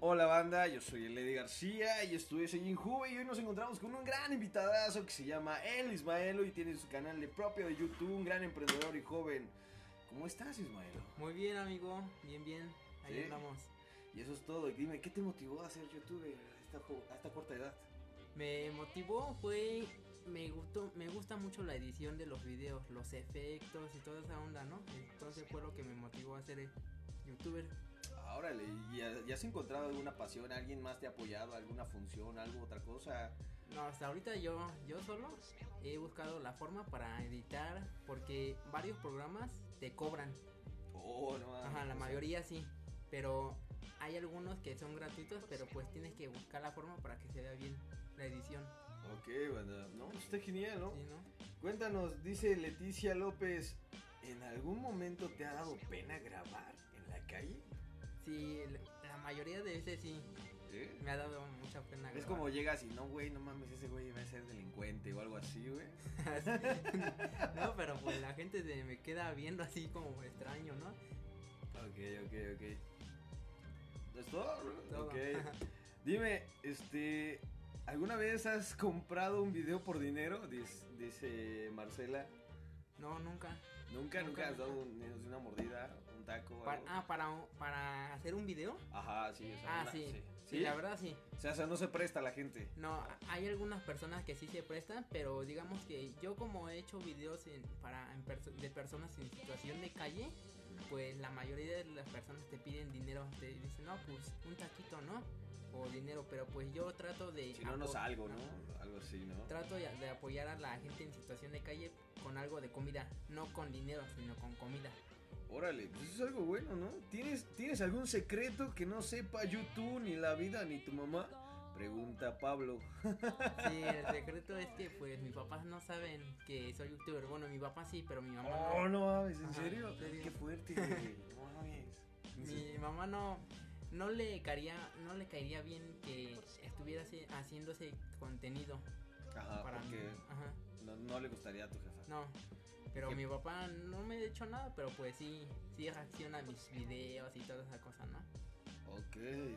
Hola banda, yo soy Eddie García y estuve en Injuve y hoy nos encontramos con un gran invitadazo que se llama El Ismaelo y tiene su canal de propio de YouTube, un gran emprendedor y joven. ¿Cómo estás Ismaelo? Muy bien amigo, bien bien, ahí ¿Sí? andamos. Y eso es todo, y dime, ¿qué te motivó a hacer YouTube a esta, a esta corta edad? Me motivó fue me gustó me gusta mucho la edición de los videos, los efectos y toda esa onda, ¿no? Entonces fue lo que me motivó a ser youtuber. Órale, ¿y ya, ya has encontrado alguna pasión? ¿Alguien más te ha apoyado? ¿Alguna función? ¿Algo, otra cosa? No, hasta ahorita yo yo solo he buscado la forma para editar porque varios programas te cobran. Oh, no Ajá, la mayoría sí, pero hay algunos que son gratuitos, pero pues tienes que buscar la forma para que se vea bien la edición, Ok, banda, no, está genial, ¿no? ¿sí, no? Cuéntanos, dice Leticia López, ¿en algún momento te ha dado pena grabar en la calle? Sí, la- mayoría de veces sí, me ha dado mucha pena. Es grabar. como llegas y no, güey, no mames, ese güey va a ser delincuente o algo así, güey. no, pero pues la gente se me queda viendo así como extraño, ¿no? Ok, ok, ok. ¿Es todo? Ok. Dime, este, ¿alguna vez has comprado un video por dinero? Dice, dice Marcela. No, nunca. ¿Nunca, nunca, Nunca, has dado nunca. un- una mordida, taco? Para- ah, para, para hacer un video. Ajá, sí, o sea, Ah, una- sí. sí. sí. la verdad sí. O sea, o sea, no se presta la gente. No, hay algunas personas que sí se prestan, pero digamos que yo como he hecho videos en- para en perso- de personas en situación de calle, pues la mayoría de las personas te piden dinero, te dicen, no, pues un taquito, ¿no? O dinero, pero pues yo trato de... Si no, no salgo, ¿no? Ajá. Algo así, ¿no? Trato de apoyar a la gente en situación de calle con algo de comida, no con dinero, sino con comida. Órale, pues eso es algo bueno, ¿no? ¿Tienes, ¿Tienes algún secreto que no sepa YouTube, ni la vida, ni tu mamá? Pregunta Pablo. Sí, el secreto es que pues mis papás no saben que soy youtuber. Bueno, mi papá sí, pero mi mamá no. Oh, no mames, ¿en Ajá, serio? en serio. Qué fuerte, güey. No mames. Mi mamá no no le caería no le caería bien que estuviera haci- haciendo ese contenido Ajá, para porque mí. Ajá. no, no le gustaría a tu jefa. No. Pero mi papá no me ha hecho nada, pero pues sí sí reacciona a mis videos y toda esa cosa, ¿no? Ok.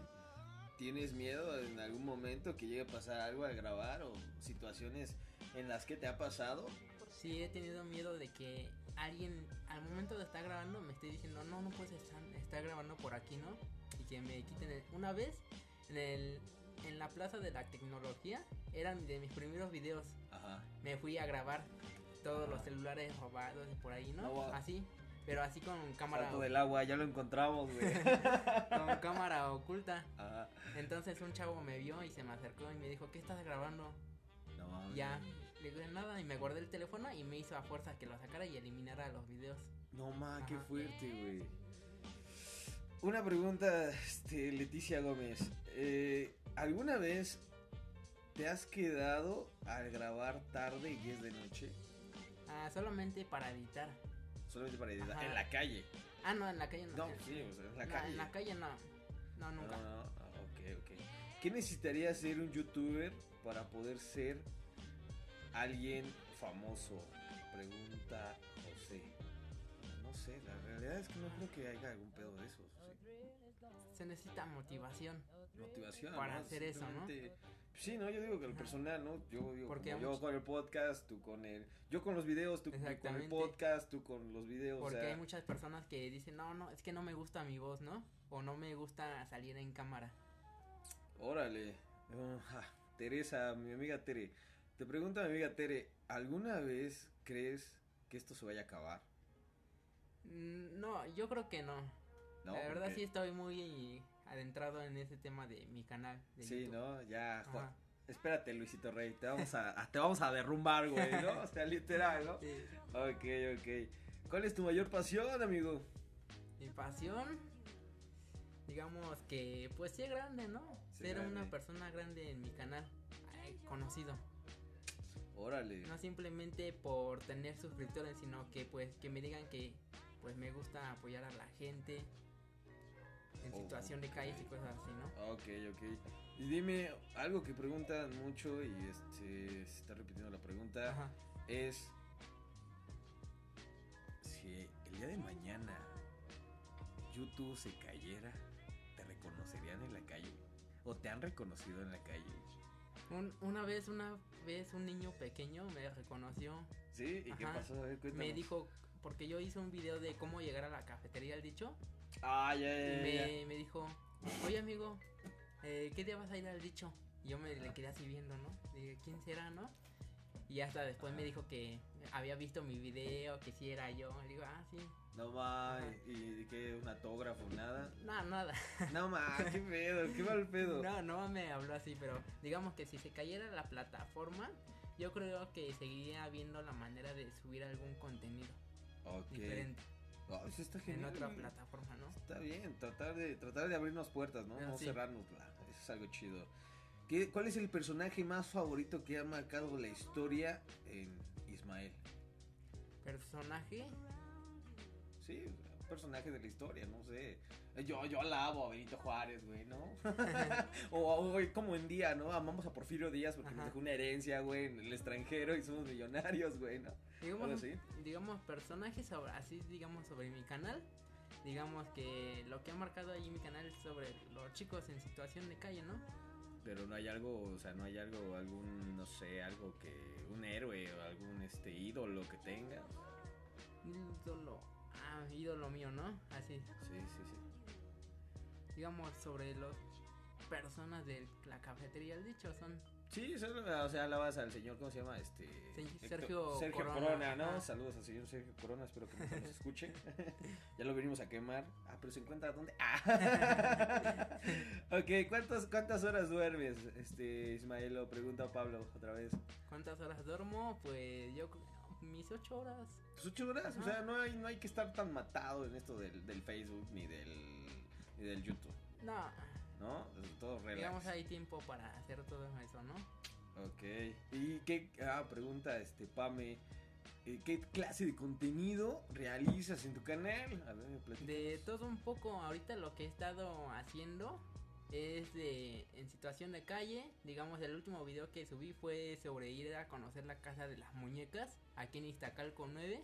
¿Tienes miedo en algún momento que llegue a pasar algo al grabar o situaciones en las que te ha pasado? Sí he tenido miedo de que alguien al momento de estar grabando me esté diciendo, "No, no puedes estar, estar grabando por aquí, ¿no?" Y que me quiten el- una vez en el en la Plaza de la Tecnología eran de mis primeros videos. Ajá. me fui a grabar todos los celulares robados y por ahí, ¿no? Wow. Así, pero así con cámara Salto del agua, ya lo encontramos, güey. con cámara oculta. Ajá. Entonces un chavo me vio y se me acercó y me dijo, "¿Qué estás grabando?" No. Ya, le dije nada y me guardé el teléfono y me hizo a fuerza que lo sacara y eliminara los videos. No ma, qué fuerte, güey. Una pregunta, este, Leticia Gómez. Eh, ¿Alguna vez te has quedado al grabar tarde y es de noche? Ah, solamente para editar. Solamente para editar. Ajá. En la calle. Ah, no, en la calle no. No, En- sí, o sea, en la no, calle. en la calle no. No, nunca. no, no. Ah, ok, ok. ¿Qué necesitaría ser un youtuber para poder ser alguien famoso? Pregunta sé, la realidad es que no creo que haya algún pedo de esos. ¿sí? Se necesita motivación. motivación Para hacer eso, ¿no? Sí, no, yo digo que el personal, ¿no? Yo Porque como yo muchos- con el podcast, tú con el yo con los videos, tú con el podcast, tú con los videos, Porque o sea, hay muchas personas que dicen, no, no, es que no me gusta mi voz, ¿no? O no me gusta salir en cámara. órale. Uh, ja, Teresa, mi amiga Tere. Te pregunto, mi amiga Tere, ¿alguna vez crees que esto se vaya a acabar? Mm, No, yo creo que no. No, La verdad porque- sí estoy muy adentrado en ese tema de mi canal. De Sí, YouTube. ¿no? Ya, Juan-. Espérate, Luisito Rey, te vamos a, a- te vamos a derrumbar, güey, ¿no? O sea, literal, ¿no? Sí. Ok, ok. ¿Cuál es tu mayor pasión, amigo? Mi pasión, digamos que pues sí grande, ¿no? Sí, Ser grande. una persona grande en mi canal, ay, conocido. Órale. No simplemente por tener suscriptores, sino que pues que me digan que pues me gusta apoyar a la gente en Oh, situación de calles y cosas así, ¿no? Ok, ok. Y dime, algo que preguntan mucho y este se está repitiendo la pregunta Ajá. es si el día de mañana YouTube se cayera, ¿te reconocerían en la calle? o te han reconocido en la calle? Un- una vez, una vez un niño pequeño me reconoció. ¿Sí? ¿Y qué pasó? A ver, Me dijo, porque yo hice un video de cómo llegar a la cafetería al dicho. Ah, ya, Y ya, ya, me, me dijo, oye amigo, eh, ¿qué día vas a ir al dicho? Y yo me le quedé así viendo, ¿no? Dije, ¿quién será, no? Y hasta después me dijo que había visto mi video, que sí era yo. Le digo, ah, sí. No más. ¿y qué? ¿Un autógrafo? ¿Nada? No, nada. No más, qué pedo, qué mal pedo. No, no me habló así, pero digamos que si se cayera la plataforma, yo creo que seguiría viendo la manera de subir algún contenido Ok. diferente eso está en genial. otra güey. plataforma, ¿no? Está bien, tratar de, tratar de abrirnos puertas, ¿no? Ah, no sí. cerrárnosla. Eso es algo chido. ¿Qué, ¿Cuál es el personaje más favorito que ha marcado la historia en Ismael? Personaje, Sí, un personaje de la historia, no sé. Yo, yo alabo a Benito Juárez, güey, ¿no? o, güey, como en día, ¿no? Amamos a Porfirio Díaz porque nos dejó una herencia, güey, en el extranjero y somos millonarios, güey, ¿no? digamos, así. digamos personajes sobre, así digamos sobre mi canal. Digamos que lo que ha marcado ahí mi canal es sobre los chicos en situación de calle, ¿no? Pero no hay algo, o sea, no hay algo, algún, no sé, algo que, un héroe o algún, este, ídolo que tengas. Ídolo, ah, ídolo mío, ¿no? Así, Sí, sí, sí. Digamos sobre los personas de la cafetería, el dicho son Sí, solo, o sea, alabas al señor, ¿cómo se llama? Este. Sergio Sergio Corona, Corona, ¿no? Saludos al señor Sergio Corona, espero que nos escuche. ya lo venimos a quemar. Ah, pero se encuentra dónde? Ah. ok, ¿cuántas, ¿cuántas horas duermes, este, Ismaelo? Pregunta Pablo otra vez. ¿Cuántas horas duermo? Pues yo mis ocho horas. Pues ocho horas, o sea, no hay, no hay que estar tan matado en esto del, del Facebook ni del, ni del YouTube, No, ¿no? Todo relax. digamos hay tiempo para hacer todo eso, ¿no? Ok. ¿Y qué? Ah, pregunta este Pame. eh, ¿Qué clase de contenido realizas en tu canal? A ver, platicas. De todo un poco, ahorita lo que he estado haciendo es de en situación de calle. Digamos, el último video que subí fue sobre ir a conocer la casa de las muñecas aquí en Iztacalco 9.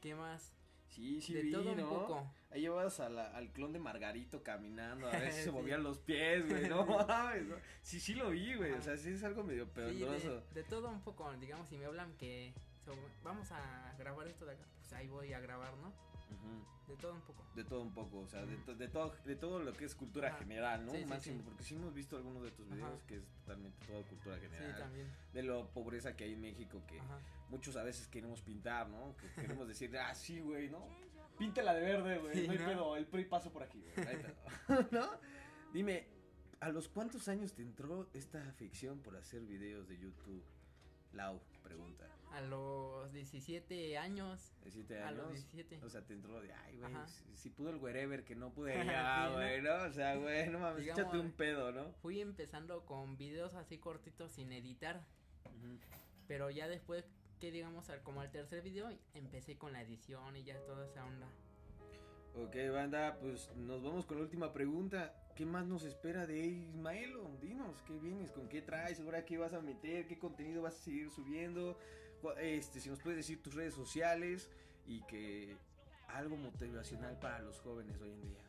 ¿Qué más? Sí, sí de vi, todo un ¿no? poco. Ahí llevabas a la- al clon de Margarito caminando, a ver si se movían los pies, güey, no mames, ¿no? Sí, sí lo vi, güey, o sea, sí es algo medio Sí, peligroso. de, de todo un poco, digamos, si me hablan que vamos a grabar esto de acá, pues ahí voy a grabar, ¿no? De todo un poco. De todo un poco, o sea, de, to- de todo de todo lo que es cultura Ajá. general, ¿no? Sí, Máximo, sí. porque sí hemos visto algunos de tus videos Ajá. que es totalmente toda cultura Sí, general. también. de la pobreza que hay en México, que Ajá. muchos a veces queremos pintar, ¿no? Que queremos decir, ah, sí, güey, ¿no? Píntala de verde, güey, no hay ¿no? pedo, el PRI paso por aquí, güey. ahí está. ¿No? Dime, ¿a los cuántos años te entró esta ficción por hacer videos de YouTube? Lau, pregunta. A los 17 años. ¿17 A años? los 17. O sea, te entró de, ay, güey, si, si pudo el wherever que no pude ya, güey, ¿no? O sea, güey, no mames, Digamos- échate un pedo, ¿no? Fui empezando con videos así cortitos sin editar. Pero ya después, que digamos, al- como al tercer video, empecé con la edición y ya toda esa onda. Ok, banda, pues nos vamos con la última pregunta. ¿Qué más nos espera de Ismaelo? Dinos, ¿qué vienes? ¿Con qué traes? ¿Ahora qué vas a meter? ¿Qué contenido vas a seguir subiendo? Este, si nos puedes decir tus redes sociales y que algo motivacional para los jóvenes hoy en día.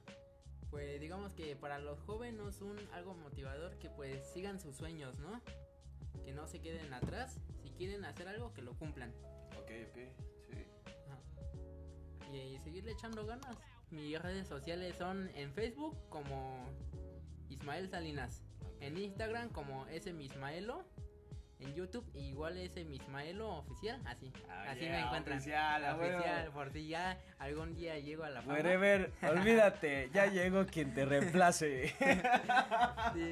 Pues digamos que para los jóvenes un algo motivador que pues sigan sus sueños, ¿no? Que no se queden atrás. Si quieren hacer algo, que lo cumplan. Ok, ok, sí. Ajá. Y, seguirle echando ganas. Mis redes sociales son en Facebook como Ismael Salinas. En Instagram como ese Mismaelo. En YouTube igual ese Mismaelo oficial. Así. Ah, así yeah, me encuentran. oficial. Oficial, por si ya algún día llego a la fama. Wherever, olvídate, ya llegó quien te reemplace. Sí.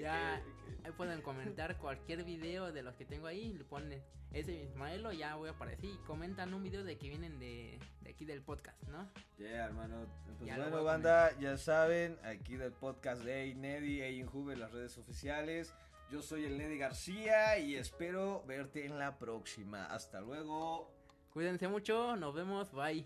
Ya. ok. Ahí pueden comentar cualquier video de los que tengo ahí. Le ponen ese Ismaelo, ya voy a aparecer. Y comentan un video de que vienen de, de aquí del podcast, ¿no? Yeah, hermano. Pues Ya bueno, banda, ya saben, aquí del podcast de Neddy e Injuve las redes oficiales. Yo soy el Neddy García y espero verte en la próxima. Hasta luego. Cuídense mucho, nos vemos, bye.